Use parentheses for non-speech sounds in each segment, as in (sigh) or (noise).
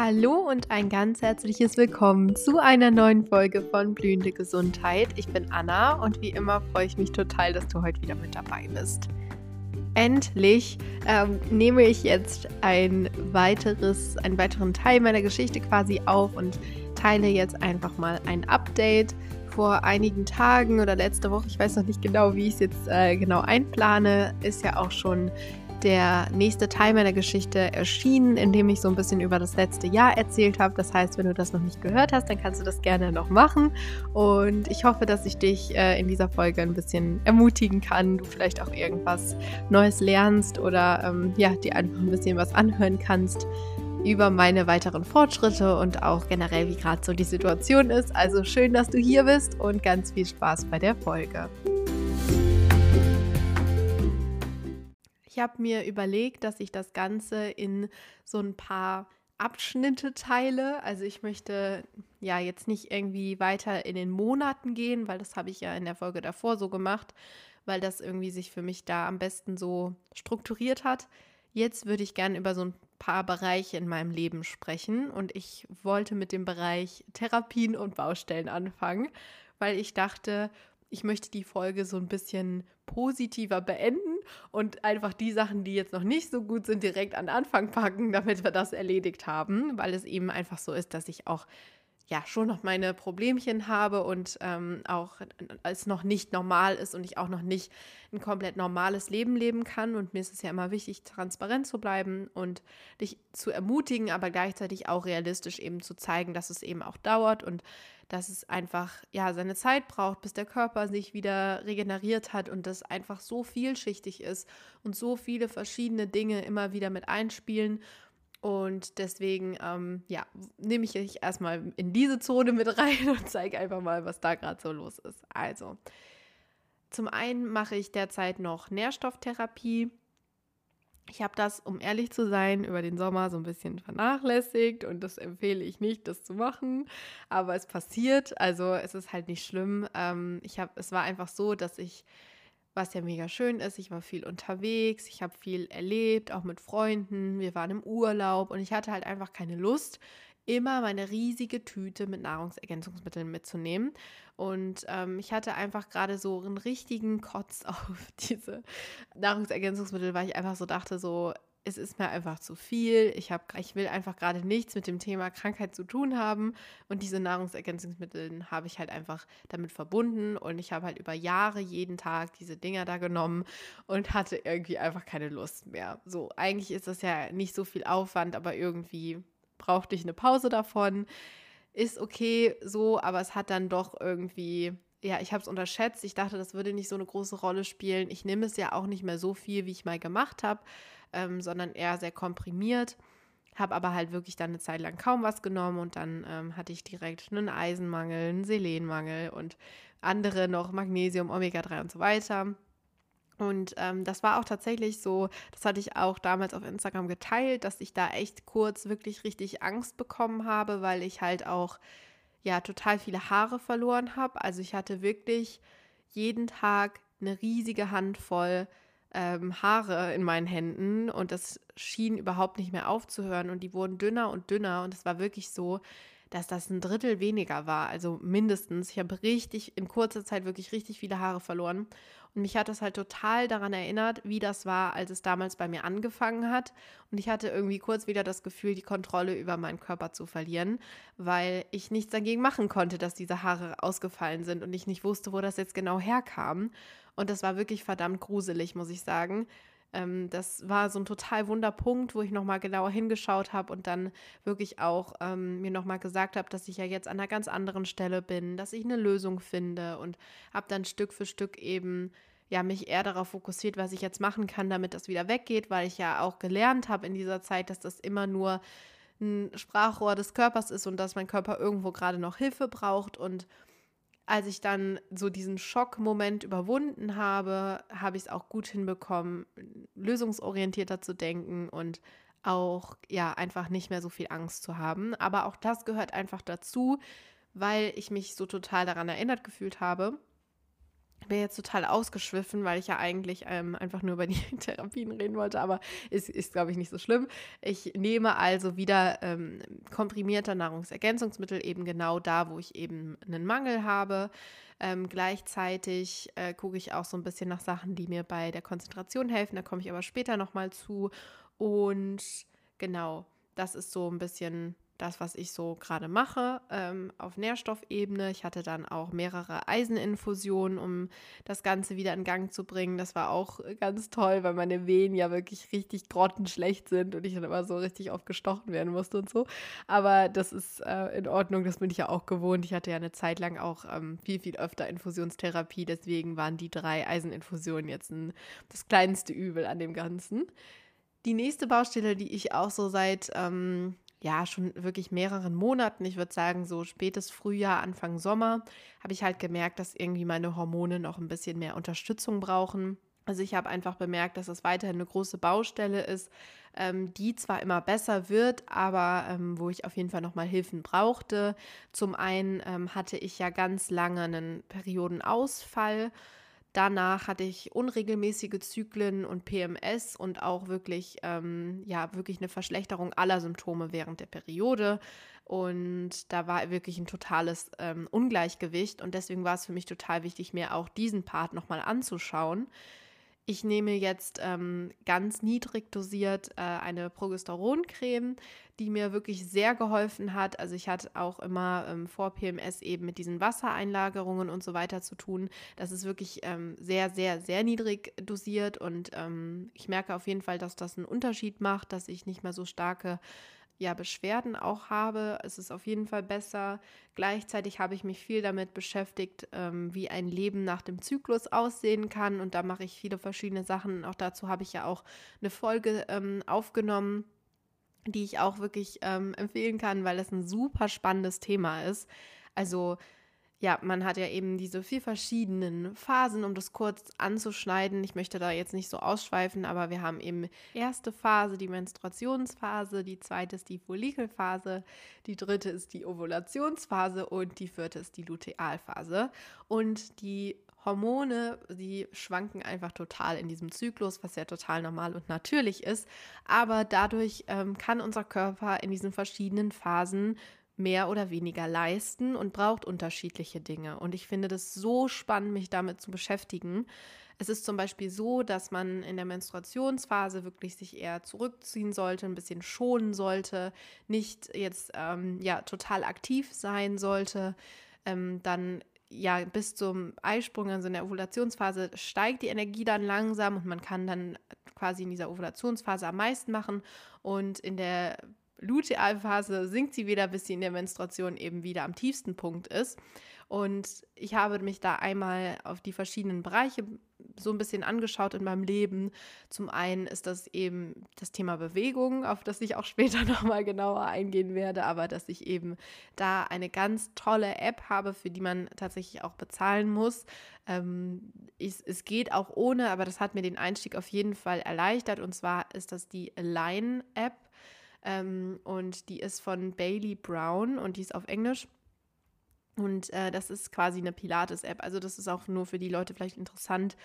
Hallo und ein ganz herzliches Willkommen zu einer neuen Folge von Blühende Gesundheit. Ich bin Anna und wie immer freue ich mich total, dass du heute wieder mit dabei bist. Endlich ähm, nehme ich jetzt ein weiteres, einen weiteren Teil meiner Geschichte quasi auf und teile jetzt einfach mal ein Update vor einigen Tagen oder letzte Woche, ich weiß noch nicht genau, wie ich es jetzt äh, genau einplane, ist ja auch schon der nächste Teil meiner Geschichte erschienen, in dem ich so ein bisschen über das letzte Jahr erzählt habe. Das heißt, wenn du das noch nicht gehört hast, dann kannst du das gerne noch machen. Und ich hoffe, dass ich dich äh, in dieser Folge ein bisschen ermutigen kann, du vielleicht auch irgendwas Neues lernst oder ähm, ja, dir einfach ein bisschen was anhören kannst über meine weiteren Fortschritte und auch generell, wie gerade so die Situation ist. Also schön, dass du hier bist und ganz viel Spaß bei der Folge. Ich habe mir überlegt, dass ich das Ganze in so ein paar Abschnitte teile. Also ich möchte ja jetzt nicht irgendwie weiter in den Monaten gehen, weil das habe ich ja in der Folge davor so gemacht, weil das irgendwie sich für mich da am besten so strukturiert hat. Jetzt würde ich gerne über so ein paar Bereiche in meinem Leben sprechen und ich wollte mit dem Bereich Therapien und Baustellen anfangen, weil ich dachte, ich möchte die Folge so ein bisschen positiver beenden und einfach die Sachen, die jetzt noch nicht so gut sind, direkt an den Anfang packen, (laughs) damit wir das erledigt haben, weil es eben einfach so ist, dass ich auch ja schon noch meine Problemchen habe und ähm, auch es noch nicht normal ist und ich auch noch nicht ein komplett normales Leben leben kann. Und mir ist es ja immer wichtig, transparent zu bleiben und dich zu ermutigen, aber gleichzeitig auch realistisch eben zu zeigen, dass es eben auch dauert und dass es einfach ja seine Zeit braucht, bis der Körper sich wieder regeneriert hat und das einfach so vielschichtig ist und so viele verschiedene Dinge immer wieder mit einspielen. Und deswegen, ähm, ja, nehme ich euch erstmal in diese Zone mit (laughs) rein und zeige einfach mal, was da gerade so los ist. Also, zum einen mache ich derzeit noch Nährstofftherapie. Ich habe das, um ehrlich zu sein, über den Sommer so ein bisschen vernachlässigt und das empfehle ich nicht, das zu machen. Aber es passiert, also es ist halt nicht schlimm. Ähm, ich habe, es war einfach so, dass ich, was ja mega schön ist, ich war viel unterwegs, ich habe viel erlebt, auch mit Freunden. Wir waren im Urlaub und ich hatte halt einfach keine Lust, immer meine riesige Tüte mit Nahrungsergänzungsmitteln mitzunehmen. Und ähm, ich hatte einfach gerade so einen richtigen Kotz (laughs) auf diese Nahrungsergänzungsmittel, weil ich einfach so dachte, so, es ist mir einfach zu viel. Ich, hab, ich will einfach gerade nichts mit dem Thema Krankheit zu tun haben. Und diese Nahrungsergänzungsmittel habe ich halt einfach damit verbunden. Und ich habe halt über Jahre jeden Tag diese Dinger da genommen und hatte irgendwie einfach keine Lust mehr. So, eigentlich ist das ja nicht so viel Aufwand, aber irgendwie brauchte ich eine Pause davon. Ist okay so, aber es hat dann doch irgendwie, ja, ich habe es unterschätzt. Ich dachte, das würde nicht so eine große Rolle spielen. Ich nehme es ja auch nicht mehr so viel, wie ich mal gemacht habe, ähm, sondern eher sehr komprimiert. Habe aber halt wirklich dann eine Zeit lang kaum was genommen und dann ähm, hatte ich direkt einen Eisenmangel, einen Selenmangel und andere noch Magnesium, Omega-3 und so weiter. Und ähm, das war auch tatsächlich so, das hatte ich auch damals auf Instagram geteilt, dass ich da echt kurz wirklich richtig Angst bekommen habe, weil ich halt auch ja total viele Haare verloren habe. Also ich hatte wirklich jeden Tag eine riesige Handvoll ähm, Haare in meinen Händen und das schien überhaupt nicht mehr aufzuhören und die wurden dünner und dünner und es war wirklich so, dass das ein Drittel weniger war, also mindestens. Ich habe richtig in kurzer Zeit wirklich richtig viele Haare verloren mich hat das halt total daran erinnert, wie das war, als es damals bei mir angefangen hat. Und ich hatte irgendwie kurz wieder das Gefühl, die Kontrolle über meinen Körper zu verlieren, weil ich nichts dagegen machen konnte, dass diese Haare ausgefallen sind und ich nicht wusste, wo das jetzt genau herkam. Und das war wirklich verdammt gruselig, muss ich sagen. Ähm, das war so ein total Wunderpunkt, wo ich nochmal genauer hingeschaut habe und dann wirklich auch ähm, mir nochmal gesagt habe, dass ich ja jetzt an einer ganz anderen Stelle bin, dass ich eine Lösung finde und habe dann Stück für Stück eben ja mich eher darauf fokussiert, was ich jetzt machen kann, damit das wieder weggeht, weil ich ja auch gelernt habe in dieser Zeit, dass das immer nur ein Sprachrohr des Körpers ist und dass mein Körper irgendwo gerade noch Hilfe braucht und als ich dann so diesen Schockmoment überwunden habe, habe ich es auch gut hinbekommen, lösungsorientierter zu denken und auch ja einfach nicht mehr so viel Angst zu haben. Aber auch das gehört einfach dazu, weil ich mich so total daran erinnert gefühlt habe. Bin jetzt total ausgeschwiffen, weil ich ja eigentlich ähm, einfach nur über die (laughs) Therapien reden wollte, aber ist, ist glaube ich, nicht so schlimm. Ich nehme also wieder ähm, komprimierte Nahrungsergänzungsmittel eben genau da, wo ich eben einen Mangel habe. Ähm, gleichzeitig äh, gucke ich auch so ein bisschen nach Sachen, die mir bei der Konzentration helfen. Da komme ich aber später nochmal zu. Und genau, das ist so ein bisschen das, was ich so gerade mache, ähm, auf Nährstoffebene. Ich hatte dann auch mehrere Eiseninfusionen, um das Ganze wieder in Gang zu bringen. Das war auch ganz toll, weil meine Venen ja wirklich richtig grottenschlecht sind und ich dann immer so richtig oft gestochen werden musste und so. Aber das ist äh, in Ordnung, das bin ich ja auch gewohnt. Ich hatte ja eine Zeit lang auch ähm, viel, viel öfter Infusionstherapie. Deswegen waren die drei Eiseninfusionen jetzt ein, das kleinste Übel an dem Ganzen. Die nächste Baustelle, die ich auch so seit ähm, ja, schon wirklich mehreren Monaten, ich würde sagen so spätes Frühjahr, Anfang Sommer, habe ich halt gemerkt, dass irgendwie meine Hormone noch ein bisschen mehr Unterstützung brauchen. Also ich habe einfach bemerkt, dass es weiterhin eine große Baustelle ist, ähm, die zwar immer besser wird, aber ähm, wo ich auf jeden Fall nochmal Hilfen brauchte. Zum einen ähm, hatte ich ja ganz lange einen Periodenausfall Danach hatte ich unregelmäßige Zyklen und PMS und auch wirklich, ähm, ja, wirklich eine Verschlechterung aller Symptome während der Periode. Und da war wirklich ein totales ähm, Ungleichgewicht. Und deswegen war es für mich total wichtig, mir auch diesen Part nochmal anzuschauen. Ich nehme jetzt ähm, ganz niedrig dosiert äh, eine Progesteroncreme, die mir wirklich sehr geholfen hat. Also ich hatte auch immer ähm, vor PMS eben mit diesen Wassereinlagerungen und so weiter zu tun. Das ist wirklich ähm, sehr, sehr, sehr niedrig dosiert und ähm, ich merke auf jeden Fall, dass das einen Unterschied macht, dass ich nicht mehr so starke ja, Beschwerden auch habe. Es ist auf jeden Fall besser. Gleichzeitig habe ich mich viel damit beschäftigt, ähm, wie ein Leben nach dem Zyklus aussehen kann. Und da mache ich viele verschiedene Sachen. Auch dazu habe ich ja auch eine Folge ähm, aufgenommen, die ich auch wirklich ähm, empfehlen kann, weil das ein super spannendes Thema ist. Also ja, man hat ja eben diese vier verschiedenen Phasen, um das kurz anzuschneiden. Ich möchte da jetzt nicht so ausschweifen, aber wir haben eben erste Phase, die Menstruationsphase, die zweite ist die Follikelphase, die dritte ist die Ovulationsphase und die vierte ist die Lutealphase. Und die Hormone, die schwanken einfach total in diesem Zyklus, was ja total normal und natürlich ist. Aber dadurch ähm, kann unser Körper in diesen verschiedenen Phasen mehr oder weniger leisten und braucht unterschiedliche Dinge. Und ich finde das so spannend, mich damit zu beschäftigen. Es ist zum Beispiel so, dass man in der Menstruationsphase wirklich sich eher zurückziehen sollte, ein bisschen schonen sollte, nicht jetzt ähm, ja total aktiv sein sollte. Ähm, dann ja bis zum Eisprung, also in der Ovulationsphase, steigt die Energie dann langsam und man kann dann quasi in dieser Ovulationsphase am meisten machen und in der Lutealphase sinkt sie wieder, bis sie in der Menstruation eben wieder am tiefsten Punkt ist. Und ich habe mich da einmal auf die verschiedenen Bereiche so ein bisschen angeschaut in meinem Leben. Zum einen ist das eben das Thema Bewegung, auf das ich auch (laughs) später nochmal genauer eingehen werde, aber dass ich eben da eine ganz tolle App habe, für die man tatsächlich auch bezahlen muss. Ähm, ich, es geht auch ohne, aber das hat mir den Einstieg auf jeden Fall erleichtert. Und zwar ist das die Align-App. Ähm, und die ist von Bailey Brown und die ist auf Englisch. Und äh, das ist quasi eine Pilates-App. Also das ist auch nur für die Leute vielleicht interessant,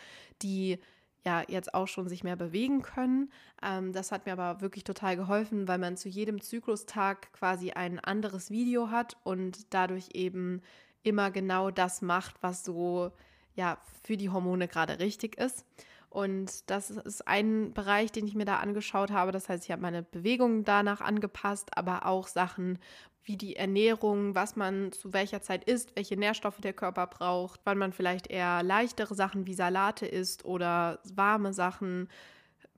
die ja jetzt auch schon sich mehr bewegen können. Ähm, das hat mir aber wirklich total geholfen, weil man zu jedem Zyklustag quasi ein anderes Video hat und dadurch eben immer genau das macht, was so ja für die Hormone gerade richtig ist. Und das ist ein Bereich, den ich mir da angeschaut habe. Das heißt, ich habe meine Bewegungen danach angepasst, aber auch Sachen wie die Ernährung, was man zu welcher Zeit isst, welche Nährstoffe der Körper braucht, wann man vielleicht eher leichtere Sachen wie Salate isst oder warme Sachen,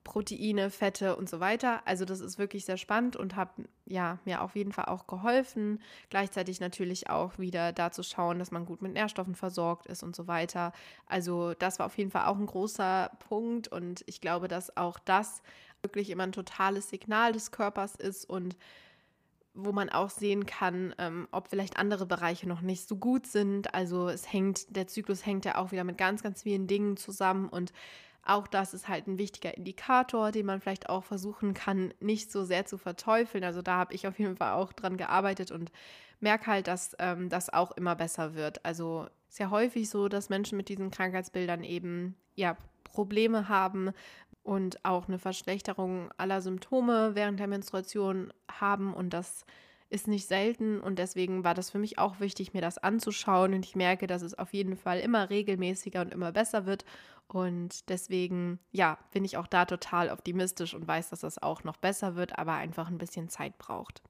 Proteine, Fette und so weiter. Also das ist wirklich sehr spannend und hat ja, mir auf jeden Fall auch geholfen. Gleichzeitig natürlich auch wieder dazu schauen, dass man gut mit Nährstoffen versorgt ist und so weiter. Also das war auf jeden Fall auch ein großer Punkt und ich glaube, dass auch das wirklich immer ein totales Signal des Körpers ist und wo man auch sehen kann, ähm, ob vielleicht andere Bereiche noch nicht so gut sind. Also es hängt, der Zyklus hängt ja auch wieder mit ganz, ganz vielen Dingen zusammen und auch das ist halt ein wichtiger Indikator, den man vielleicht auch versuchen kann, nicht so sehr zu verteufeln. Also da habe ich auf jeden Fall auch dran gearbeitet und merke halt, dass ähm, das auch immer besser wird. Also ist ja häufig so, dass Menschen mit diesen Krankheitsbildern eben ja Probleme haben und auch eine Verschlechterung aller Symptome während der Menstruation haben und das ist nicht selten und deswegen war das für mich auch wichtig, mir das anzuschauen und ich merke, dass es auf jeden Fall immer regelmäßiger und immer besser wird und deswegen, ja, bin ich auch da total optimistisch und weiß, dass das auch noch besser wird, aber einfach ein bisschen Zeit braucht.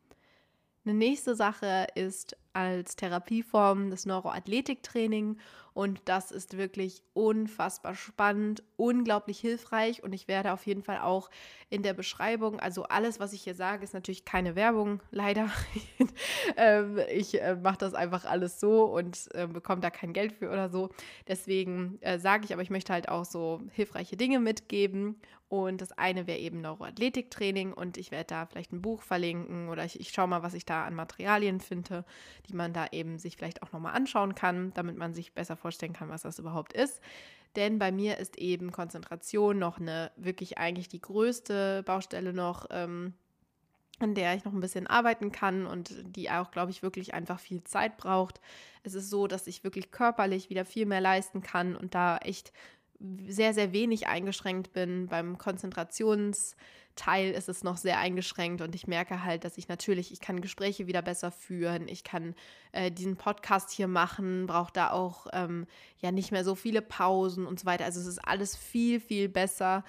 Eine nächste Sache ist als Therapieform das Neuroathletiktraining. Und das ist wirklich unfassbar spannend, unglaublich hilfreich. Und ich werde auf jeden Fall auch in der Beschreibung, also alles, was ich hier sage, ist natürlich keine Werbung, leider. (laughs) Ähm, ich äh, mache das einfach alles so und äh, bekomme da kein Geld für oder so. Deswegen äh, sage ich, aber ich möchte halt auch so hilfreiche Dinge mitgeben. Und das eine wäre eben Neuroathletiktraining. Und ich werde da vielleicht ein Buch verlinken oder ich, ich schaue mal, was ich da an Materialien finde, die man da eben sich vielleicht auch nochmal anschauen kann, damit man sich besser vorstellen kann, was das überhaupt ist. Denn bei mir ist eben Konzentration noch eine wirklich eigentlich die größte Baustelle noch, ähm, an der ich noch ein bisschen arbeiten kann und die auch, glaube ich, wirklich einfach viel Zeit braucht. Es ist so, dass ich wirklich körperlich wieder viel mehr leisten kann und da echt sehr, sehr wenig eingeschränkt bin. Beim Konzentrationsteil ist es noch sehr eingeschränkt und ich merke halt, dass ich natürlich, ich kann Gespräche wieder besser führen, ich kann äh, diesen Podcast hier machen, brauche da auch ähm, ja nicht mehr so viele Pausen und so weiter. Also es ist alles viel, viel besser.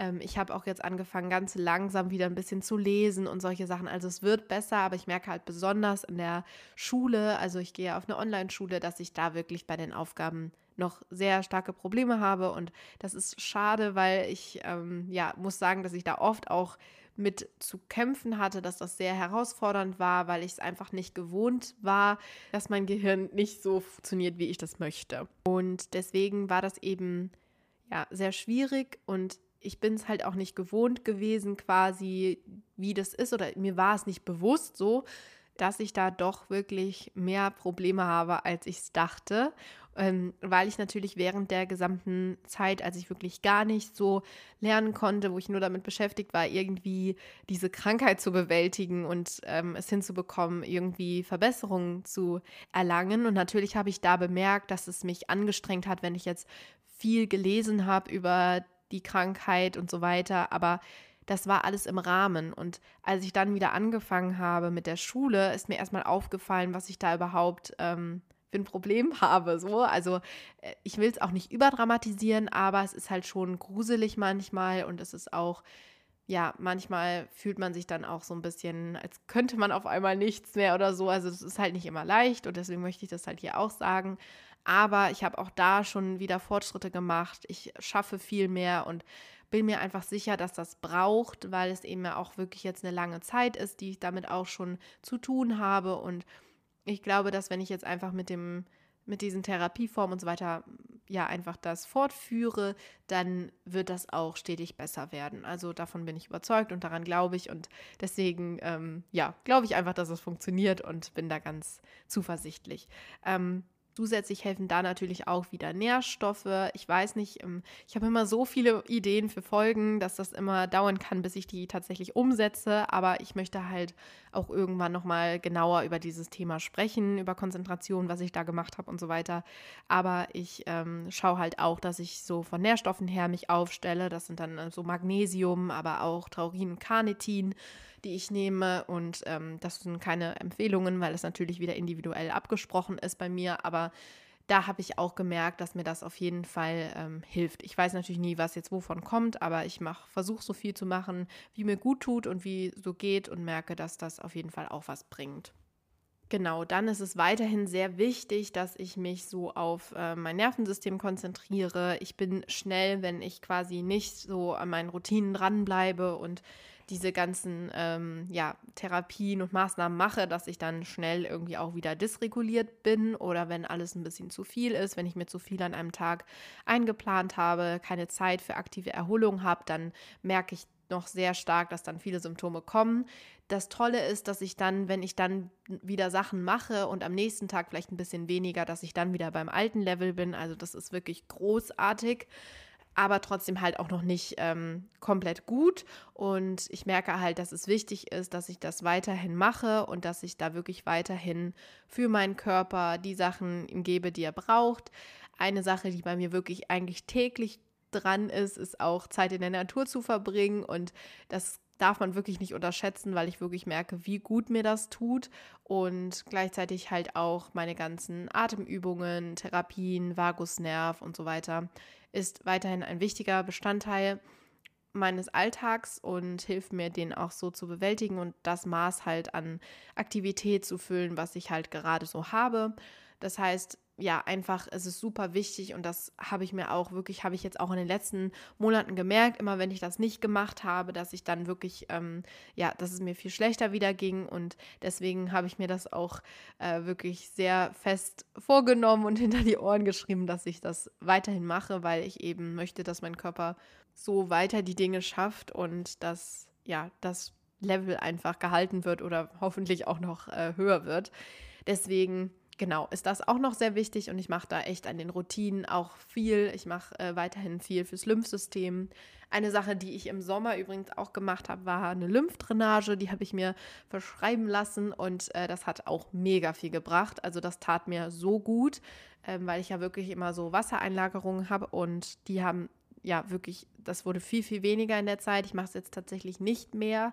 Ähm, ich habe auch jetzt angefangen, ganz langsam wieder ein bisschen zu lesen und solche Sachen. Also es wird besser, aber ich merke halt besonders in der Schule, also ich gehe auf eine Online-Schule, dass ich da wirklich bei den Aufgaben noch sehr starke Probleme habe. Und das ist schade, weil ich ähm, ja muss sagen, dass ich da oft auch mit zu kämpfen hatte, dass das sehr herausfordernd war, weil ich es einfach nicht gewohnt war, dass mein Gehirn nicht so funktioniert, wie ich das möchte. Und deswegen war das eben ja sehr schwierig und ich bin es halt auch nicht gewohnt gewesen, quasi wie das ist oder mir war es nicht bewusst so, dass ich da doch wirklich mehr Probleme habe, als ich es dachte ähm, weil ich natürlich während der gesamten Zeit, als ich wirklich gar nicht so lernen konnte, wo ich nur damit beschäftigt war, irgendwie diese Krankheit zu bewältigen und ähm, es hinzubekommen, irgendwie Verbesserungen zu erlangen. Und natürlich habe ich da bemerkt, dass es mich angestrengt hat, wenn ich jetzt viel gelesen habe über die Krankheit und so weiter, aber das war alles im Rahmen. Und als ich dann wieder angefangen habe mit der Schule, ist mir erstmal aufgefallen, was ich da überhaupt ähm, für ein Problem (laughs) habe. So. Also äh, ich will es auch nicht überdramatisieren, aber es ist halt schon gruselig manchmal und es ist auch, ja, manchmal fühlt man sich dann auch so ein bisschen, als könnte man auf einmal nichts mehr oder so. Also es ist halt nicht immer leicht und deswegen möchte ich das halt hier auch sagen. Aber ich habe auch da schon wieder Fortschritte gemacht. Ich schaffe viel mehr und bin mir einfach sicher, dass das braucht, weil es eben ja auch wirklich jetzt eine lange Zeit ist, die ich damit auch schon zu tun habe und ich glaube, dass wenn ich jetzt einfach mit dem mit diesen Therapieformen und so weiter ja einfach das fortführe, dann wird das auch stetig besser werden. Also davon bin ich überzeugt und daran glaube ich und deswegen ähm, ja glaube ich einfach, dass es funktioniert und bin da ganz zuversichtlich. Ähm, Zusätzlich helfen da natürlich auch wieder Nährstoffe. Ich weiß nicht, ähm, ich habe immer so viele Ideen für Folgen, dass das immer dauern kann, bis ich die tatsächlich umsetze. Aber ich möchte halt auch irgendwann nochmal genauer über dieses Thema sprechen, über Konzentration, was ich da gemacht habe und so weiter. Aber ich ähm, schaue halt auch, dass ich so von Nährstoffen her mich aufstelle. Das sind dann äh, so Magnesium, aber auch Taurin und Carnitin die ich nehme. Und ähm, das sind keine Empfehlungen, weil es natürlich wieder individuell abgesprochen ist bei mir. Aber da habe ich auch gemerkt, dass mir das auf jeden Fall ähm, hilft. Ich weiß natürlich nie, was jetzt wovon kommt, aber ich versuche so viel zu machen, wie mir gut tut und wie so geht und merke, dass das auf jeden Fall auch was bringt. Genau, dann ist es weiterhin sehr wichtig, dass ich mich so auf äh, mein Nervensystem konzentriere. Ich bin schnell, wenn ich quasi nicht so an meinen Routinen dranbleibe und diese ganzen ähm, ja, Therapien und Maßnahmen mache, dass ich dann schnell irgendwie auch wieder dysreguliert bin oder wenn alles ein bisschen zu viel ist, wenn ich mir zu viel an einem Tag eingeplant habe, keine Zeit für aktive Erholung habe, dann merke ich noch sehr stark, dass dann viele Symptome kommen. Das Tolle ist, dass ich dann, wenn ich dann wieder Sachen mache und am nächsten Tag vielleicht ein bisschen weniger, dass ich dann wieder beim alten Level bin. Also das ist wirklich großartig. Aber trotzdem halt auch noch nicht ähm, komplett gut. Und ich merke halt, dass es wichtig ist, dass ich das weiterhin mache und dass ich da wirklich weiterhin für meinen Körper die Sachen ihm gebe, die er braucht. Eine Sache, die bei mir wirklich eigentlich täglich dran ist, ist auch Zeit in der Natur zu verbringen und das darf man wirklich nicht unterschätzen, weil ich wirklich merke, wie gut mir das tut und gleichzeitig halt auch meine ganzen Atemübungen, Therapien, Vagusnerv und so weiter ist weiterhin ein wichtiger Bestandteil meines Alltags und hilft mir, den auch so zu bewältigen und das Maß halt an Aktivität zu füllen, was ich halt gerade so habe. Das heißt, ja, einfach, es ist super wichtig und das habe ich mir auch wirklich, habe ich jetzt auch in den letzten Monaten gemerkt, immer wenn ich das nicht gemacht habe, dass ich dann wirklich, ähm, ja, dass es mir viel schlechter wieder ging und deswegen habe ich mir das auch äh, wirklich sehr fest vorgenommen und (laughs) hinter die Ohren geschrieben, dass ich das weiterhin mache, weil ich eben möchte, dass mein Körper so weiter die Dinge schafft und dass, ja, das Level einfach gehalten wird oder hoffentlich auch noch äh, höher wird. Deswegen genau, ist das auch noch sehr wichtig und ich mache da echt an den Routinen auch viel. Ich mache äh, weiterhin viel fürs Lymphsystem. Eine Sache, die ich im Sommer übrigens auch gemacht habe, war eine Lymphdrainage. Die habe ich mir verschreiben lassen und äh, das hat auch mega viel gebracht. Also das tat mir so gut, äh, weil ich ja wirklich immer so Wassereinlagerungen habe und die haben ja wirklich, das wurde viel, viel weniger in der Zeit. Ich mache es jetzt tatsächlich nicht mehr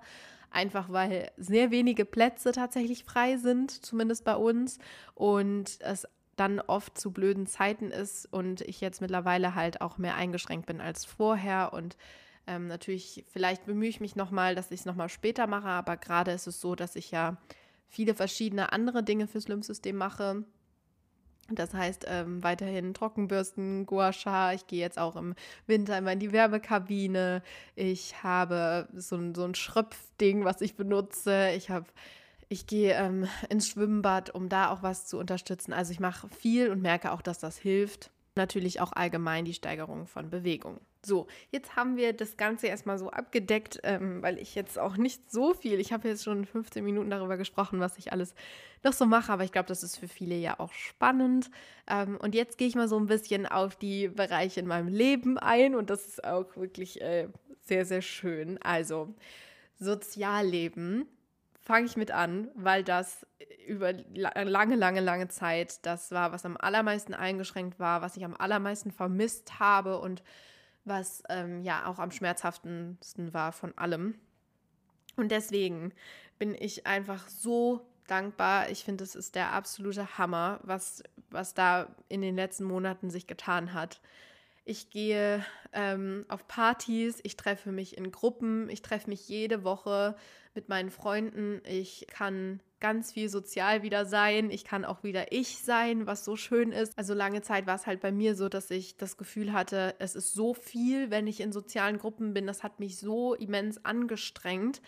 einfach weil sehr wenige Plätze tatsächlich frei sind, zumindest bei uns. Und es dann oft zu blöden Zeiten ist und ich jetzt mittlerweile halt auch mehr eingeschränkt bin als vorher. Und ähm, natürlich, vielleicht bemühe ich mich nochmal, dass ich es nochmal später mache, aber gerade ist es so, dass ich ja viele verschiedene andere Dinge fürs Lymphsystem mache das heißt, ähm, weiterhin Trockenbürsten, Gua Sha. Ich gehe jetzt auch im Winter immer in die Werbekabine. Ich habe so ein, so ein Schröpfding, was ich benutze. Ich habe ich gehe ähm, ins Schwimmbad, um da auch was zu unterstützen. Also ich mache viel und merke auch, dass das hilft natürlich auch allgemein die Steigerung von Bewegung. So, jetzt haben wir das Ganze erstmal so abgedeckt, ähm, weil ich jetzt auch nicht so viel, ich habe jetzt schon 15 Minuten darüber gesprochen, was ich alles noch so mache, aber ich glaube, das ist für viele ja auch spannend. Ähm, und jetzt gehe ich mal so ein bisschen auf die Bereiche in meinem Leben ein und das ist auch wirklich äh, sehr, sehr schön. Also, Sozialleben fange ich mit an, weil das über lange, lange, lange Zeit das war, was am allermeisten eingeschränkt war, was ich am allermeisten vermisst habe und was ähm, ja auch am schmerzhaftesten war von allem. Und deswegen bin ich einfach so dankbar. Ich finde, es ist der absolute Hammer, was, was da in den letzten Monaten sich getan hat. Ich gehe ähm, auf Partys, ich treffe mich in Gruppen, ich treffe mich jede Woche mit meinen Freunden. Ich kann ganz viel sozial wieder sein. Ich kann auch wieder ich sein, was so schön ist. Also lange Zeit war es halt bei mir so, dass ich das Gefühl hatte, es ist so viel, wenn ich in sozialen Gruppen bin. Das hat mich so immens angestrengt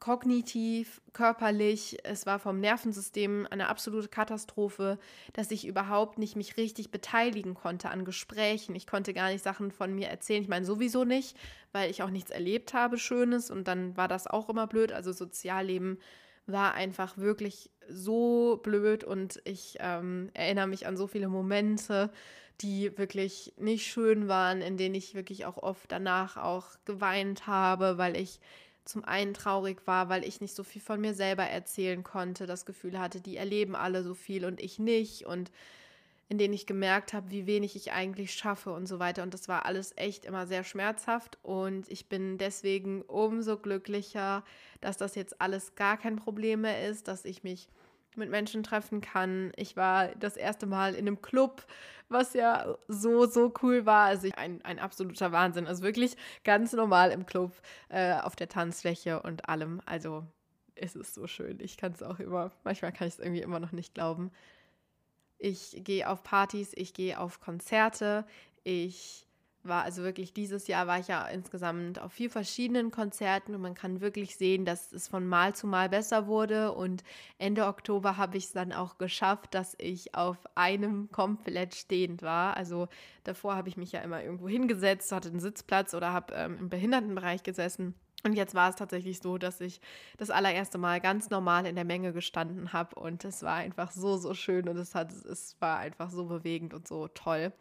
kognitiv, körperlich, es war vom Nervensystem eine absolute Katastrophe, dass ich überhaupt nicht mich richtig beteiligen konnte an Gesprächen. Ich konnte gar nicht Sachen von mir erzählen. Ich meine sowieso nicht, weil ich auch nichts erlebt habe, Schönes. Und dann war das auch immer blöd. Also Sozialleben war einfach wirklich so blöd und ich ähm, erinnere mich an so viele Momente, die wirklich nicht schön waren, in denen ich wirklich auch oft danach auch geweint habe, weil ich zum einen traurig war, weil ich nicht so viel von mir selber erzählen konnte, das Gefühl hatte, die erleben alle so viel und ich nicht und in denen ich gemerkt habe, wie wenig ich eigentlich schaffe und so weiter. Und das war alles echt immer sehr schmerzhaft und ich bin deswegen umso glücklicher, dass das jetzt alles gar kein Problem mehr ist, dass ich mich mit Menschen treffen kann. Ich war das erste Mal in einem Club, was ja so, so cool war. Also ein, ein absoluter Wahnsinn. Also wirklich ganz normal im Club, äh, auf der Tanzfläche und allem. Also es ist so schön. Ich kann es auch immer, manchmal kann ich es irgendwie immer noch nicht glauben. Ich gehe auf Partys, ich gehe auf Konzerte, ich war also wirklich dieses Jahr war ich ja insgesamt auf vier verschiedenen Konzerten und man kann wirklich sehen, dass es von Mal zu Mal besser wurde und Ende Oktober habe ich es dann auch geschafft, dass ich auf einem komplett stehend war. Also davor habe ich mich ja immer irgendwo hingesetzt, hatte einen Sitzplatz oder habe ähm, im Behindertenbereich gesessen. Und jetzt war es tatsächlich so, dass ich das allererste Mal ganz normal in der Menge gestanden habe und es war einfach so, so schön und es, hat, es war einfach so bewegend und so toll.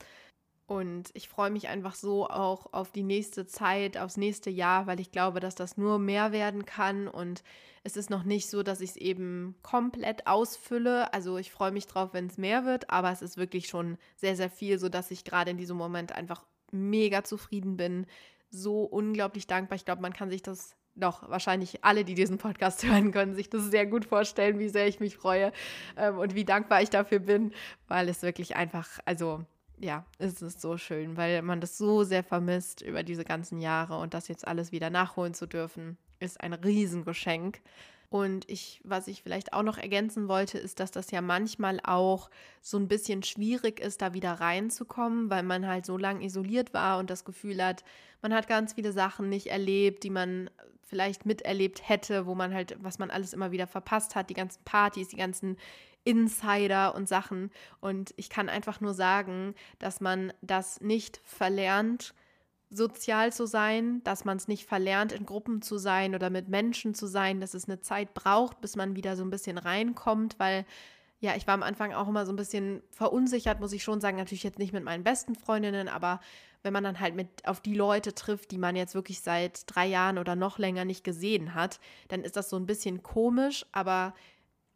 Und ich freue mich einfach so auch auf die nächste Zeit, aufs nächste Jahr, weil ich glaube, dass das nur mehr werden kann. Und es ist noch nicht so, dass ich es eben komplett ausfülle. Also ich freue mich drauf, wenn es mehr wird, aber es ist wirklich schon sehr, sehr viel, sodass ich gerade in diesem Moment einfach mega zufrieden bin. So unglaublich dankbar. Ich glaube, man kann sich das doch, wahrscheinlich alle, die diesen Podcast (laughs) hören, können sich das sehr gut vorstellen, wie sehr ich mich freue ähm, und wie dankbar ich dafür bin, weil es wirklich einfach, also ja, es ist so schön, weil man das so sehr vermisst über diese ganzen Jahre und das jetzt alles wieder nachholen zu dürfen, ist ein Riesengeschenk. Und ich, was ich vielleicht auch noch ergänzen wollte, ist, dass das ja manchmal auch so ein bisschen schwierig ist, da wieder reinzukommen, weil man halt so lange isoliert war und das Gefühl hat, man hat ganz viele Sachen nicht erlebt, die man vielleicht miterlebt hätte, wo man halt, was man alles immer wieder verpasst hat, die ganzen Partys, die ganzen Insider und Sachen. Und ich kann einfach nur sagen, dass man das nicht verlernt, sozial zu sein, dass man es nicht verlernt, in Gruppen zu sein oder mit Menschen zu sein, dass es eine Zeit braucht, bis man wieder so ein bisschen reinkommt, weil ja, ich war am Anfang auch immer so ein bisschen verunsichert, muss ich schon sagen, natürlich jetzt nicht mit meinen besten Freundinnen, aber wenn man dann halt mit auf die Leute trifft, die man jetzt wirklich seit drei Jahren oder noch länger nicht gesehen hat, dann ist das so ein bisschen komisch, aber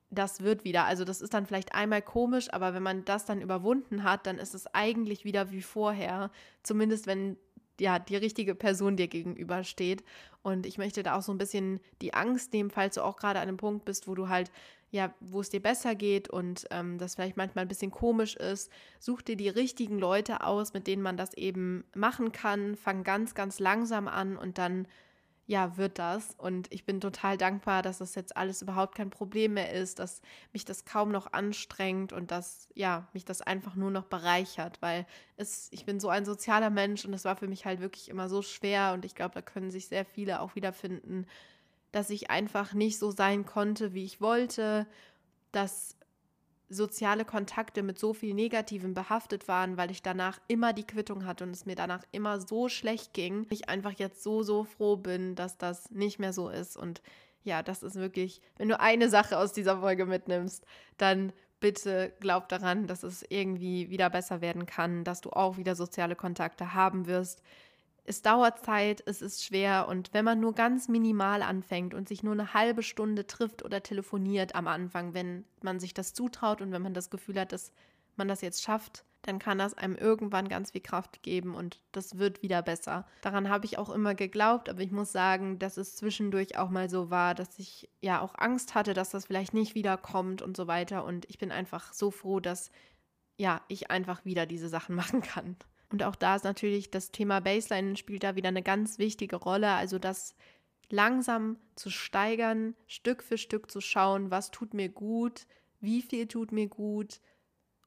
das wird wieder. Also das ist dann vielleicht einmal komisch, aber wenn man das dann überwunden hat, dann ist es eigentlich wieder wie vorher. Zumindest wenn ja die richtige Person dir gegenübersteht. Und ich möchte da auch so ein bisschen die Angst nehmen, falls du auch gerade an einem Punkt bist, wo du halt ja, wo es dir besser geht und ähm, das vielleicht manchmal ein bisschen komisch ist, such dir die richtigen Leute aus, mit denen man das eben machen kann. Fang ganz, ganz langsam an und dann ja, wird das. Und ich bin total dankbar, dass das jetzt alles überhaupt kein Problem mehr ist, dass mich das kaum noch anstrengt und dass, ja, mich das einfach nur noch bereichert, weil es, ich bin so ein sozialer Mensch und es war für mich halt wirklich immer so schwer und ich glaube, da können sich sehr viele auch wiederfinden, dass ich einfach nicht so sein konnte, wie ich wollte, dass soziale Kontakte mit so viel Negativem behaftet waren, weil ich danach immer die Quittung hatte und es mir danach immer so schlecht ging. Ich einfach jetzt so, so froh bin, dass das nicht mehr so ist. Und ja, das ist wirklich, wenn du eine Sache aus dieser Folge mitnimmst, dann bitte glaub daran, dass es irgendwie wieder besser werden kann, dass du auch wieder soziale Kontakte haben wirst, es dauert Zeit, es ist schwer und wenn man nur ganz minimal anfängt und sich nur eine halbe Stunde trifft oder telefoniert am Anfang, wenn man sich das zutraut und wenn man das Gefühl hat, dass man das jetzt schafft, dann kann das einem irgendwann ganz viel Kraft geben und das wird wieder besser. Daran habe ich auch immer geglaubt, aber ich muss sagen, dass es zwischendurch auch mal so war, dass ich ja auch Angst hatte, dass das vielleicht nicht wiederkommt und so weiter und ich bin einfach so froh, dass ja, ich einfach wieder diese Sachen (laughs) machen kann. Und auch da ist natürlich das Thema Baseline spielt da wieder eine ganz wichtige Rolle. Also das langsam zu steigern, Stück für Stück zu schauen, was tut mir gut, wie viel tut mir gut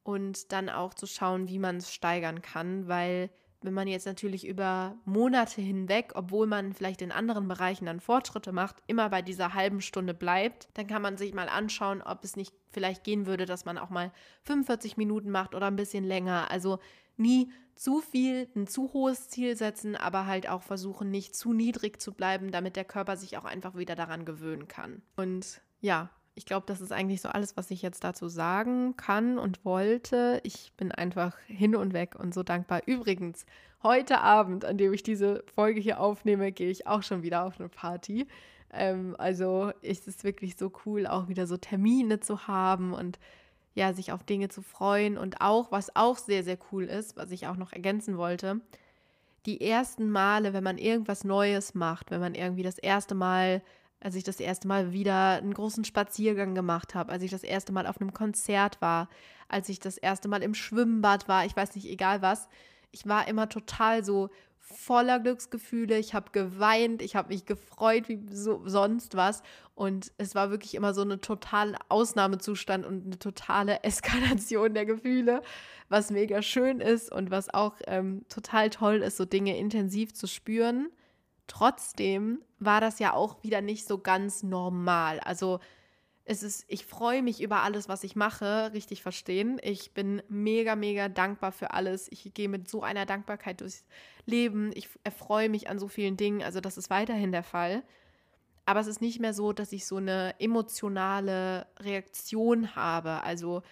und dann auch zu schauen, wie man es steigern kann, weil wenn man jetzt natürlich über Monate hinweg, obwohl man vielleicht in anderen Bereichen dann Fortschritte macht, immer bei dieser halben Stunde bleibt, dann kann man sich mal anschauen, ob es nicht vielleicht gehen würde, dass man auch mal 45 Minuten macht oder ein bisschen länger. Also nie zu viel, ein zu hohes Ziel setzen, aber halt auch versuchen, nicht zu niedrig zu bleiben, damit der Körper sich auch einfach wieder daran gewöhnen kann. Und ja, ich glaube, das ist eigentlich so alles, was ich jetzt dazu sagen kann und wollte. Ich bin einfach hin und weg und so dankbar. Übrigens, heute Abend, an dem ich diese Folge hier aufnehme, gehe ich auch schon wieder auf eine Party. Ähm, also ist es wirklich so cool, auch wieder so Termine zu haben und ja, sich auf Dinge zu freuen. Und auch, was auch sehr, sehr cool ist, was ich auch noch ergänzen wollte, die ersten Male, wenn man irgendwas Neues macht, wenn man irgendwie das erste Mal, als ich das erste Mal wieder einen großen Spaziergang gemacht habe, als ich das erste Mal auf einem Konzert war, als ich das erste Mal im Schwimmbad war, ich weiß nicht, egal was, ich war immer total so voller Glücksgefühle. Ich habe geweint, ich habe mich gefreut wie so, sonst was. Und es war wirklich immer so eine totale Ausnahmezustand und eine totale (laughs) Eskalation der Gefühle, was mega schön ist und was auch ähm, total toll ist, so Dinge intensiv zu spüren. Trotzdem war das ja auch wieder nicht so ganz normal. Also es ist, ich freue mich über alles, was ich mache, richtig verstehen. Ich bin mega, mega dankbar für alles. Ich gehe mit so einer Dankbarkeit durchs Leben. Ich erfreue mich an so vielen Dingen. Also das ist weiterhin der Fall. Aber es ist nicht mehr so, dass ich so eine emotionale Reaktion habe. Also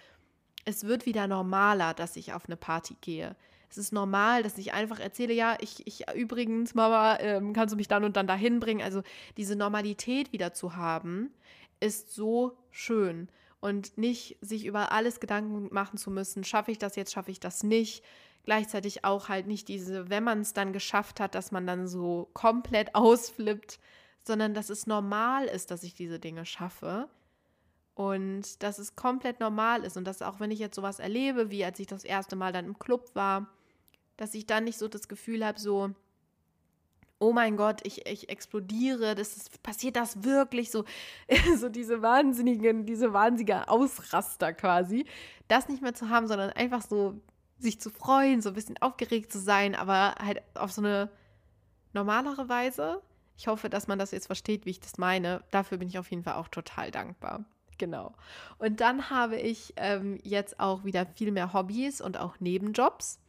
es wird wieder normaler, dass ich auf eine Party gehe. es ist normal, dass ich einfach erzähle, ja, ich, ich übrigens, Mama, ähm, kannst du mich dann und dann dahin bringen. Also diese Normalität wieder zu haben, ist so schön. Und nicht sich über alles Gedanken machen zu müssen, schaffe ich das jetzt, schaffe ich das nicht. Gleichzeitig auch halt nicht diese, wenn man es dann geschafft hat, dass man dann so komplett (laughs) ausflippt, sondern dass es normal ist, dass ich diese Dinge schaffe und dass es komplett normal ist und dass auch wenn ich jetzt sowas erlebe, wie als ich das erste Mal dann im Club war, dass ich dann nicht so das Gefühl habe, so, oh mein Gott, ich, ich explodiere, das ist, passiert das wirklich so, (laughs) so diese wahnsinnigen, diese wahnsinnige Ausraster quasi, das nicht mehr zu haben, sondern einfach so sich zu freuen, so ein bisschen aufgeregt zu sein, aber halt auf so eine normalere Weise. Ich hoffe, dass man das jetzt versteht, wie ich das meine. Dafür bin ich auf jeden Fall auch total dankbar. Genau. Und dann habe ich ähm, jetzt auch wieder viel mehr Hobbys und auch Nebenjobs,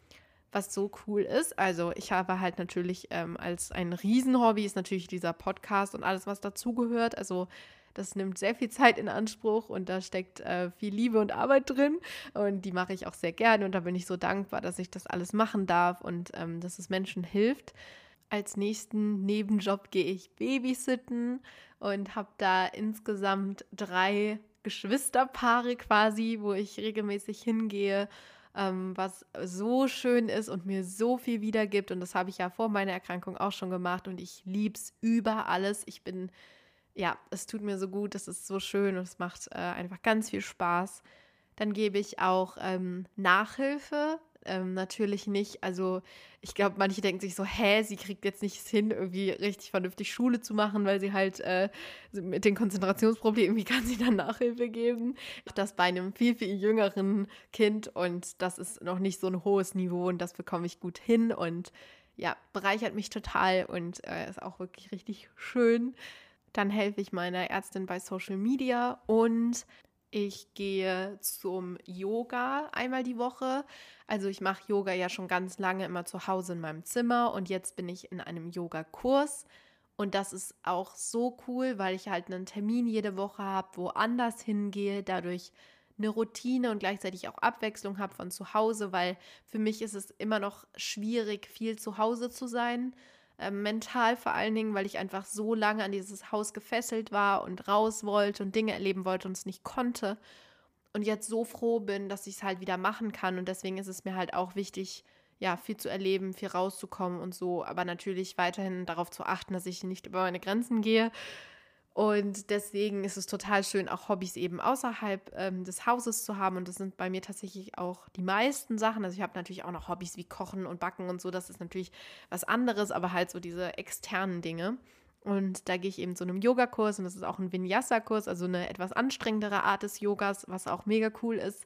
was so cool ist. Also ich habe halt natürlich ähm, als ein Riesenhobby ist natürlich dieser Podcast und alles, was dazugehört. Also das nimmt sehr viel Zeit in Anspruch und da steckt äh, viel Liebe und Arbeit drin. Und die mache ich auch sehr gerne. Und da bin ich so dankbar, dass ich das alles machen darf und ähm, dass es Menschen hilft. Als nächsten Nebenjob gehe ich Babysitten und habe da insgesamt drei Geschwisterpaare quasi, wo ich regelmäßig hingehe, ähm, was so schön ist und mir so viel wiedergibt. Und das habe ich ja vor meiner Erkrankung auch schon gemacht und ich liebe es über alles. Ich bin, ja, es tut mir so gut, es ist so schön und es macht äh, einfach ganz viel Spaß. Dann gebe ich auch ähm, Nachhilfe ähm, natürlich nicht. Also ich glaube, manche denken sich so, hä, sie kriegt jetzt nicht hin, irgendwie richtig vernünftig Schule zu machen, weil sie halt äh, mit den Konzentrationsproblemen, wie kann sie dann Nachhilfe geben? Das bei einem viel, viel jüngeren Kind und das ist noch nicht so ein hohes Niveau und das bekomme ich gut hin und ja, bereichert mich total und äh, ist auch wirklich richtig schön. Dann helfe ich meiner Ärztin bei Social Media und ich gehe zum Yoga einmal die Woche. Also ich mache Yoga ja schon ganz lange immer zu Hause in meinem Zimmer und jetzt bin ich in einem Yoga-Kurs. Und das ist auch so cool, weil ich halt einen Termin jede Woche habe, woanders hingehe, dadurch eine Routine und gleichzeitig auch Abwechslung habe von zu Hause, weil für mich ist es immer noch schwierig, viel zu Hause zu sein. Äh, mental vor allen Dingen, weil ich einfach so lange an dieses Haus gefesselt war und raus wollte und Dinge erleben wollte und es nicht konnte. Und jetzt so froh bin, dass ich es halt wieder machen kann. Und deswegen ist es mir halt auch wichtig, ja, viel zu erleben, viel rauszukommen und so. Aber natürlich weiterhin darauf zu achten, dass ich nicht über meine Grenzen gehe und deswegen ist es total schön, auch Hobbys eben außerhalb ähm, des Hauses zu haben. Und das sind bei mir tatsächlich auch die meisten Sachen. Also ich habe natürlich auch noch Hobbys wie Kochen und Backen und so. Das ist natürlich was anderes, aber halt so diese externen Dinge. Und da gehe ich eben zu einem Yogakurs und das ist auch ein Vinyasa-Kurs, also eine etwas anstrengendere Art des Yogas, was auch mega cool ist.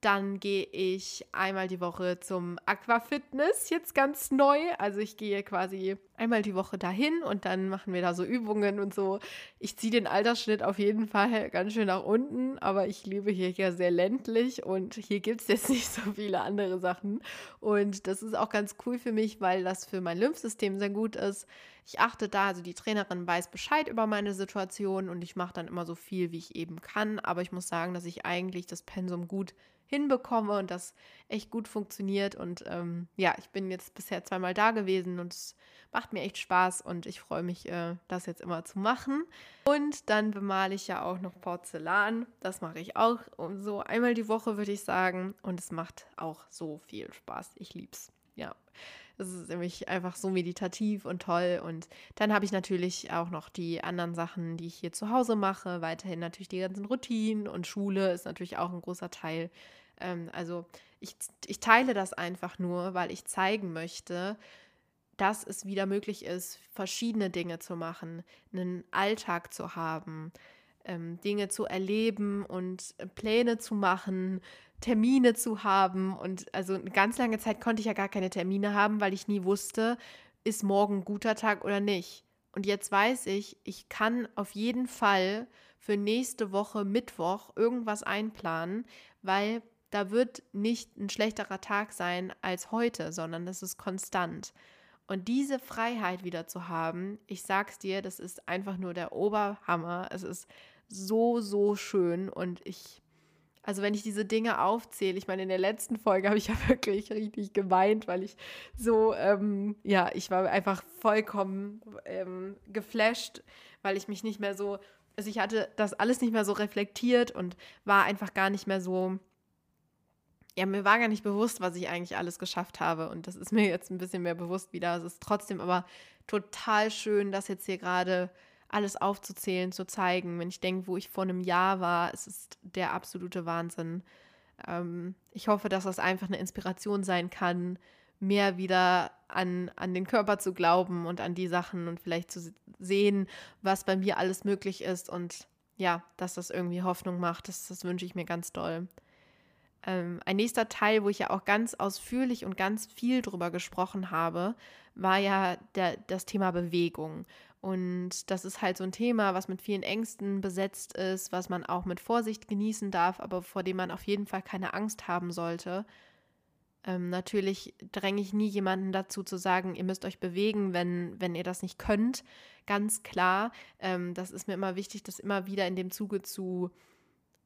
Dann gehe ich einmal die Woche zum Aquafitness, jetzt ganz neu. Also ich gehe quasi einmal die Woche dahin und dann machen wir da so Übungen und so. Ich ziehe den Altersschnitt auf jeden Fall ganz schön nach unten, aber ich lebe hier ja sehr ländlich und hier gibt es (laughs) jetzt nicht so viele andere Sachen. Und das ist auch ganz cool für mich, weil das für mein Lymphsystem sehr gut ist. Ich achte da, also die Trainerin weiß Bescheid über meine Situation und ich mache dann immer so viel, wie ich eben kann. Aber ich muss sagen, dass ich eigentlich das Pensum gut hinbekomme und das echt gut funktioniert. Und ähm, ja, ich bin jetzt bisher zweimal da gewesen und es macht mir echt Spaß und ich freue mich, äh, das jetzt immer zu machen. Und dann bemale ich ja auch noch Porzellan. Das mache ich auch um so einmal die Woche, würde ich sagen. Und es macht auch so viel Spaß. Ich liebe es. Ja. Es ist nämlich einfach so meditativ und toll. Und dann habe ich natürlich auch noch die anderen Sachen, die ich hier zu Hause mache. Weiterhin natürlich die ganzen Routinen und Schule ist natürlich auch ein großer Teil. Ähm, also ich, ich teile das einfach nur, weil ich zeigen möchte, dass es wieder möglich ist, verschiedene Dinge zu machen, einen Alltag zu haben, ähm, Dinge zu erleben und Pläne zu machen, Termine zu haben. Und also eine ganz lange Zeit konnte ich ja gar keine Termine haben, weil ich nie wusste, ist morgen ein guter Tag oder nicht. Und jetzt weiß ich, ich kann auf jeden Fall für nächste Woche Mittwoch irgendwas einplanen, weil da wird nicht ein schlechterer Tag sein als heute, sondern das ist konstant. Und diese Freiheit wieder zu haben, ich sag's dir, das ist einfach nur der Oberhammer. Es ist so, so schön und ich Also wenn ich diese Dinge aufzähle, ich meine, in der letzten Folge habe ich (laughs) ja wirklich richtig geweint, weil ich so, ähm, ja, ich war einfach vollkommen ähm, geflasht, weil ich mich nicht mehr so, also ich hatte das alles nicht mehr so reflektiert und war einfach gar nicht mehr so, ja, mir war gar nicht bewusst, was ich eigentlich alles geschafft habe. Und das ist mir jetzt ein bisschen mehr bewusst wieder. Es ist trotzdem aber total schön, das jetzt hier gerade alles aufzuzählen, zu zeigen. Wenn ich denke, wo ich vor einem Jahr war, es ist der absolute Wahnsinn. Ähm, ich hoffe, dass das einfach eine Inspiration sein kann, mehr wieder an, an den Körper zu glauben und an die Sachen und vielleicht zu sehen, was bei mir alles möglich ist und ja, dass das irgendwie Hoffnung macht. Das, das wünsche ich mir ganz doll. Ähm, ein nächster Teil, wo ich ja auch ganz ausführlich und ganz viel drüber gesprochen habe, war ja der, das Thema Bewegung. Und das ist halt so ein Thema, was mit vielen Ängsten besetzt ist, was man auch mit Vorsicht genießen darf, aber vor dem man auf jeden Fall keine Angst haben sollte. Ähm, natürlich dränge ich nie jemanden dazu zu sagen, ihr müsst euch bewegen, wenn, wenn ihr das nicht könnt. Ganz klar. Ähm, das ist mir immer wichtig, das immer wieder in dem Zuge zu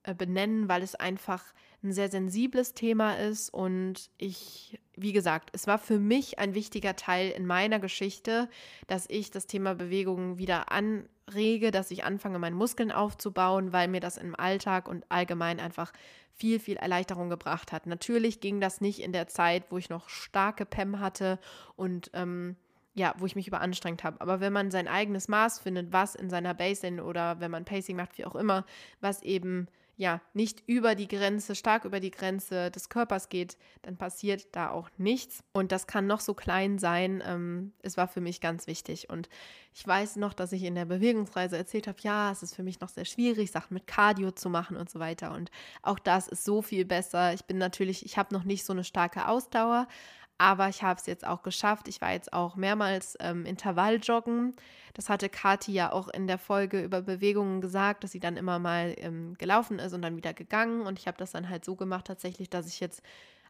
äh, benennen, weil es einfach ein sehr sensibles Thema ist und ich, wie gesagt, es war für mich ein wichtiger Teil in meiner Geschichte, dass ich das Thema Bewegung wieder anrege, dass ich anfange, meine Muskeln aufzubauen, weil mir das im Alltag und allgemein einfach viel, viel Erleichterung gebracht hat. Natürlich ging das nicht in der Zeit, wo ich noch starke PEM hatte und ähm, ja, wo ich mich überanstrengt habe. Aber wenn man sein eigenes Maß findet, was in seiner Basin oder wenn man Pacing macht, wie auch immer, was eben ja, nicht über die Grenze, stark über die Grenze des Körpers geht, dann passiert da auch nichts. Und das kann noch so klein sein. Ähm, es war für mich ganz wichtig. Und ich weiß noch, dass ich in der Bewegungsreise erzählt habe, ja, es ist für mich noch sehr schwierig, Sachen mit Cardio zu machen und so weiter. Und auch das ist so viel besser. Ich bin natürlich, ich habe noch nicht so eine starke Ausdauer, aber ich habe es jetzt auch geschafft. Ich war jetzt auch mehrmals ähm, Intervalljoggen. Das hatte Kati ja auch in der Folge über Bewegungen gesagt, dass sie dann immer mal ähm, gelaufen ist und dann wieder gegangen. Und ich habe das dann halt so gemacht tatsächlich, dass ich jetzt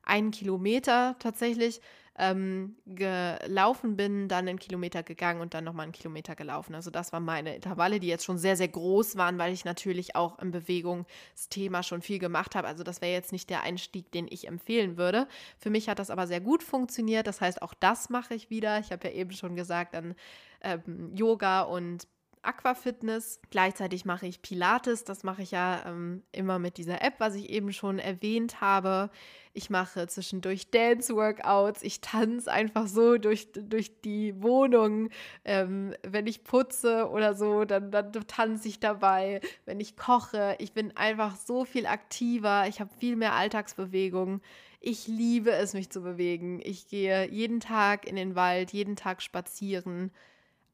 einen Kilometer tatsächlich ähm, gelaufen bin, dann einen Kilometer gegangen und dann nochmal einen Kilometer gelaufen. Also das waren meine Intervalle, die jetzt schon sehr, sehr groß waren, weil ich natürlich auch im Bewegungsthema schon viel gemacht habe. Also das wäre jetzt nicht der Einstieg, den ich empfehlen würde. Für mich hat das aber sehr gut funktioniert. Das heißt, auch das mache ich wieder. Ich habe ja eben schon gesagt, dann ähm, Yoga und Aquafitness. Gleichzeitig mache ich Pilates. Das mache ich ja ähm, immer mit dieser App, was ich eben schon erwähnt habe. Ich mache zwischendurch Dance-Workouts. Ich tanze einfach so durch, durch die Wohnung. Ähm, wenn ich putze oder so, dann, dann tanze ich dabei. Wenn ich koche, ich bin einfach so viel aktiver. Ich habe viel mehr Alltagsbewegung. Ich liebe es, mich zu bewegen. Ich gehe jeden Tag in den Wald, jeden Tag spazieren.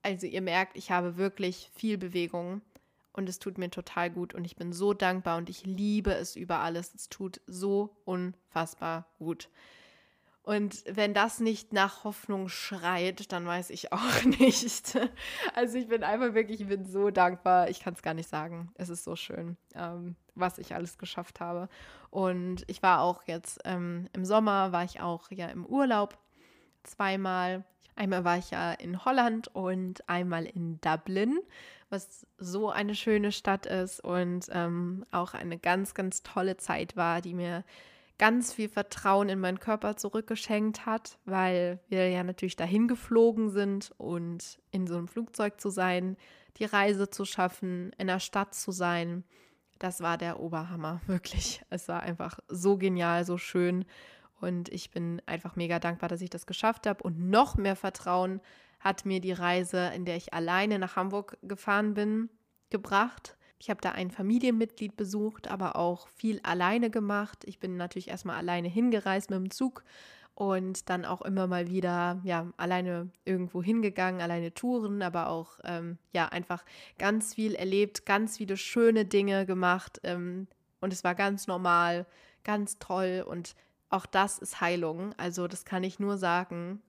Also ihr merkt, ich habe wirklich viel Bewegung und es tut mir total gut und ich bin so dankbar und ich liebe es über alles. Es tut so unfassbar gut. Und wenn das nicht nach Hoffnung schreit, dann weiß ich (laughs) auch nicht. Also ich bin einfach wirklich, ich bin so dankbar. Ich kann es gar nicht sagen. Es ist so schön, ähm, was ich alles geschafft habe. Und ich war auch jetzt ähm, im Sommer, war ich auch ja im Urlaub zweimal. Einmal war ich ja in Holland und einmal in Dublin, was so eine schöne Stadt ist und ähm, auch eine ganz, ganz tolle Zeit war, die mir ganz viel Vertrauen in meinen Körper zurückgeschenkt hat, weil wir ja natürlich dahin geflogen sind und in so einem Flugzeug zu sein, die Reise zu schaffen, in der Stadt zu sein. Das war der Oberhammer, (laughs) wirklich. Es war einfach so genial, so schön. Und ich bin einfach mega dankbar, dass ich das geschafft habe. Und noch mehr Vertrauen hat mir die Reise, in der ich alleine nach Hamburg gefahren bin, gebracht. Ich habe da ein Familienmitglied besucht, aber auch viel alleine gemacht. Ich bin natürlich erstmal alleine hingereist mit dem Zug und dann auch immer mal wieder ja alleine irgendwo hingegangen, alleine Touren, aber auch ähm, ja einfach ganz viel erlebt, ganz viele schöne Dinge gemacht ähm, und es war ganz normal, ganz toll und auch das ist Heilung. Also das kann ich nur sagen.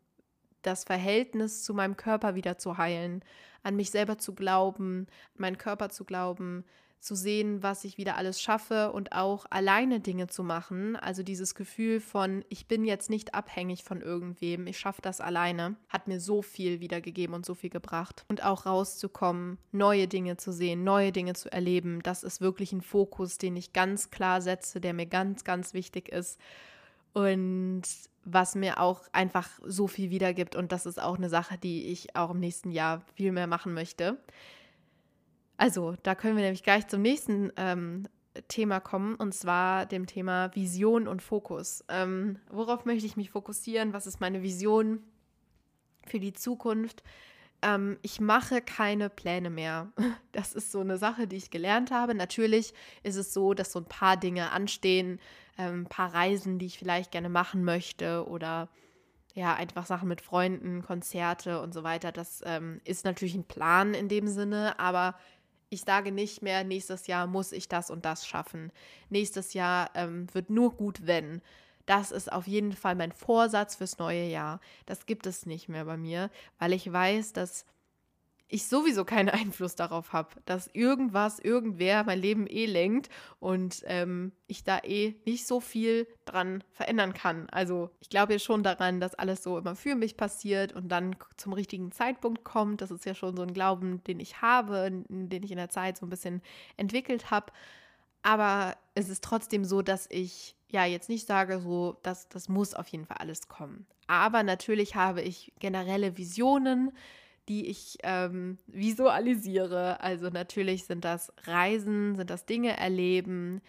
Das Verhältnis zu meinem Körper wieder zu heilen, an mich selber zu glauben, an meinen Körper zu glauben, zu sehen, was ich wieder alles schaffe und auch alleine Dinge zu machen. Also dieses Gefühl von, ich bin jetzt nicht abhängig von irgendwem, ich schaffe das alleine, hat mir so viel wiedergegeben und so viel gebracht. Und auch rauszukommen, neue Dinge zu sehen, neue Dinge zu erleben, das ist wirklich ein Fokus, den ich ganz klar setze, der mir ganz, ganz wichtig ist. Und was mir auch einfach so viel wiedergibt. Und das ist auch eine Sache, die ich auch im nächsten Jahr viel mehr machen möchte. Also, da können wir nämlich gleich zum nächsten ähm, Thema kommen, und zwar dem Thema Vision und Fokus. Ähm, worauf möchte ich mich fokussieren? Was ist meine Vision für die Zukunft? Ähm, ich mache keine Pläne mehr. (laughs) Das ist so eine Sache, die ich gelernt habe. Natürlich ist es so, dass so ein paar Dinge anstehen, ähm, ein paar Reisen, die ich vielleicht gerne machen möchte oder ja, einfach Sachen mit Freunden, Konzerte und so weiter. Das ähm, ist natürlich ein Plan in dem Sinne, aber ich sage nicht mehr, nächstes Jahr muss ich das und das schaffen. Nächstes Jahr ähm, wird nur gut, wenn. Das ist auf jeden Fall mein Vorsatz fürs neue Jahr. Das gibt es nicht mehr bei mir, weil ich weiß, dass ich sowieso keinen (laughs) Einfluss darauf habe, dass irgendwas, irgendwer mein Leben eh lenkt und ähm, ich da eh nicht so viel dran verändern kann. Also ich glaube ja schon daran, dass alles so immer für mich passiert und dann zum richtigen Zeitpunkt kommt. Das ist ja schon so ein Glauben, den ich habe, den ich in der Zeit so ein bisschen entwickelt habe. Aber es ist trotzdem so, dass ich ja jetzt nicht sage, so, dass das muss auf jeden Fall alles kommen. Aber natürlich habe ich generelle Visionen die ich ähm, visualisiere. Also natürlich sind das Reisen, sind das Dinge erleben.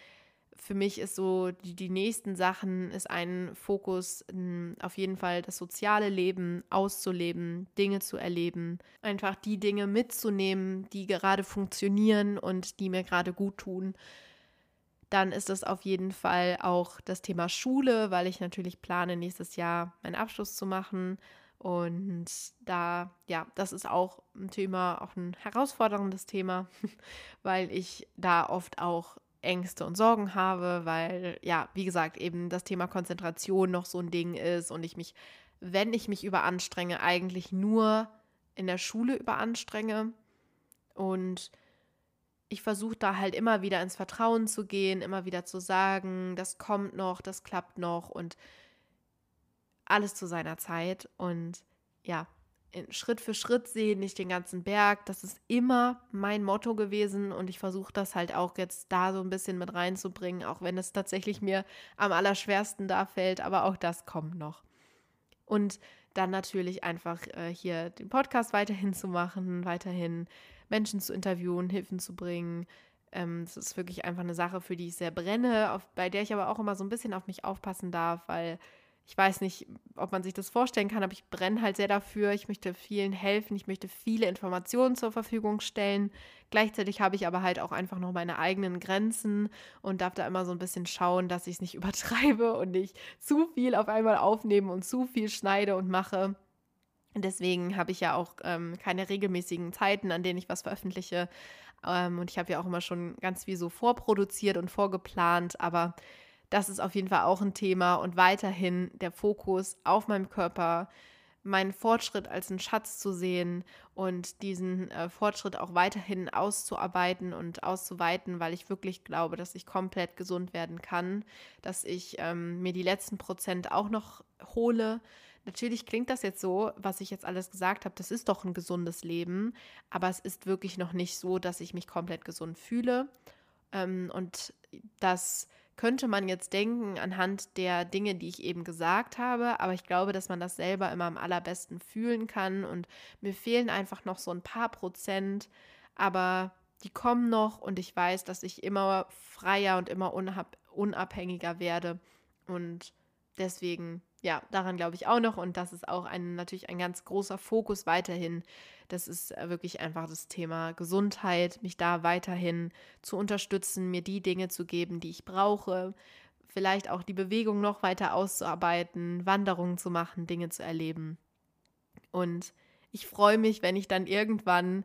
Für mich ist so, die, die nächsten Sachen ist ein Fokus, auf jeden Fall das soziale Leben auszuleben, Dinge zu erleben, einfach die Dinge mitzunehmen, die gerade funktionieren und die mir gerade gut tun. Dann ist es auf jeden Fall auch das Thema Schule, weil ich natürlich plane, nächstes Jahr meinen Abschluss zu machen und da, ja, das ist auch ein Thema, auch ein herausforderndes Thema, (laughs) weil ich da oft auch Ängste und Sorgen habe, weil, ja, wie gesagt, eben das Thema Konzentration noch so ein Ding ist und ich mich, wenn ich mich überanstrenge, eigentlich nur in der Schule überanstrenge. Und ich versuche da halt immer wieder ins Vertrauen zu gehen, immer wieder zu sagen, das kommt noch, das klappt noch und alles zu seiner Zeit und ja, Schritt für Schritt sehen, nicht den ganzen Berg. Das ist immer mein Motto gewesen und ich versuche das halt auch jetzt da so ein bisschen mit reinzubringen, auch wenn es tatsächlich mir am allerschwersten da fällt, aber auch das kommt noch. Und dann natürlich einfach äh, hier den Podcast weiterhin zu machen, weiterhin Menschen zu interviewen, Hilfen zu bringen. Ähm, das ist wirklich einfach eine Sache, für die ich sehr brenne, auf, bei der ich aber auch immer so ein bisschen auf mich aufpassen darf, weil ich weiß nicht, ob man sich das vorstellen kann, aber ich brenne halt sehr dafür. Ich möchte vielen helfen, ich möchte viele Informationen zur Verfügung stellen. Gleichzeitig habe ich aber halt auch einfach noch meine eigenen Grenzen und darf da immer so ein bisschen schauen, dass ich es nicht (laughs) übertreibe und nicht zu viel auf einmal aufnehme und zu viel schneide und mache. Deswegen habe ich ja auch ähm, keine regelmäßigen Zeiten, an denen ich was veröffentliche. Ähm, und ich habe ja auch immer schon ganz viel so vorproduziert und vorgeplant, aber das ist auf jeden Fall auch ein Thema und weiterhin der Fokus auf meinem Körper, meinen Fortschritt als einen Schatz zu sehen und diesen äh, Fortschritt auch weiterhin auszuarbeiten und auszuweiten, weil ich wirklich glaube, dass ich komplett gesund werden kann, dass ich ähm, mir die letzten Prozent auch noch hole. Natürlich klingt das jetzt so, was ich jetzt alles gesagt habe, das ist doch ein gesundes Leben, aber es ist wirklich noch nicht so, dass ich mich komplett gesund fühle. Ähm, und das könnte man jetzt denken anhand der Dinge, die ich eben gesagt habe, aber ich glaube, dass man das selber immer am allerbesten fühlen kann und mir fehlen einfach noch so ein paar Prozent, aber die kommen noch und ich weiß, dass ich immer freier und immer unabhängiger werde und deswegen ja, daran glaube ich auch noch und das ist auch ein, natürlich ein ganz großer Fokus weiterhin. Das ist äh, wirklich einfach das Thema Gesundheit, mich da weiterhin zu unterstützen, mir die Dinge zu geben, die ich brauche, vielleicht auch die Bewegung noch weiter auszuarbeiten, Wanderungen zu machen, Dinge zu erleben. Und ich freue mich, wenn ich dann irgendwann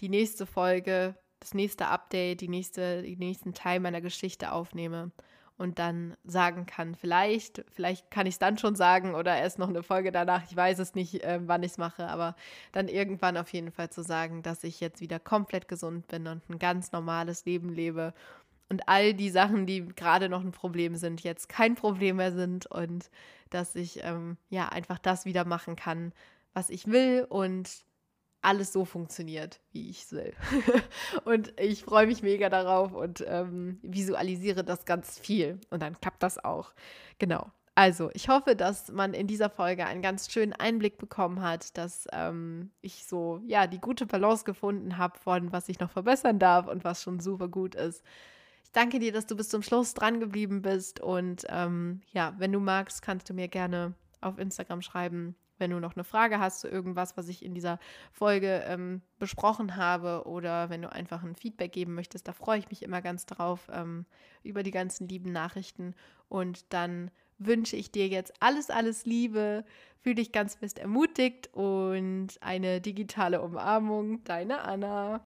die nächste Folge, das nächste Update, die nächste, den nächsten Teil meiner Geschichte aufnehme und dann sagen kann, vielleicht, vielleicht kann ich es dann schon sagen oder erst noch eine Folge danach, ich weiß es nicht, äh, wann ich es mache, aber dann irgendwann auf jeden Fall zu sagen, dass ich jetzt wieder komplett gesund bin und ein ganz normales Leben lebe und all die Sachen, die gerade noch ein Problem sind, jetzt kein Problem mehr sind und dass ich ähm, ja einfach das wieder machen kann, was ich will und alles so funktioniert, wie ich will. (laughs) und ich freue mich mega darauf und ähm, visualisiere das ganz viel. Und dann klappt das auch. Genau. Also, ich hoffe, dass man in dieser Folge einen ganz schönen Einblick bekommen hat, dass ähm, ich so, ja, die gute Balance gefunden habe von, was ich noch verbessern darf und was schon super gut ist. Ich danke dir, dass du bis zum Schluss dran geblieben bist. Und ähm, ja, wenn du magst, kannst du mir gerne auf Instagram schreiben, wenn du noch eine Frage hast zu irgendwas, was ich in dieser Folge ähm, besprochen habe oder wenn du einfach ein Feedback geben möchtest, da freue ich mich immer ganz drauf ähm, über die ganzen lieben Nachrichten. Und dann wünsche ich dir jetzt alles, alles Liebe, fühle dich ganz fest ermutigt und eine digitale Umarmung. Deine Anna.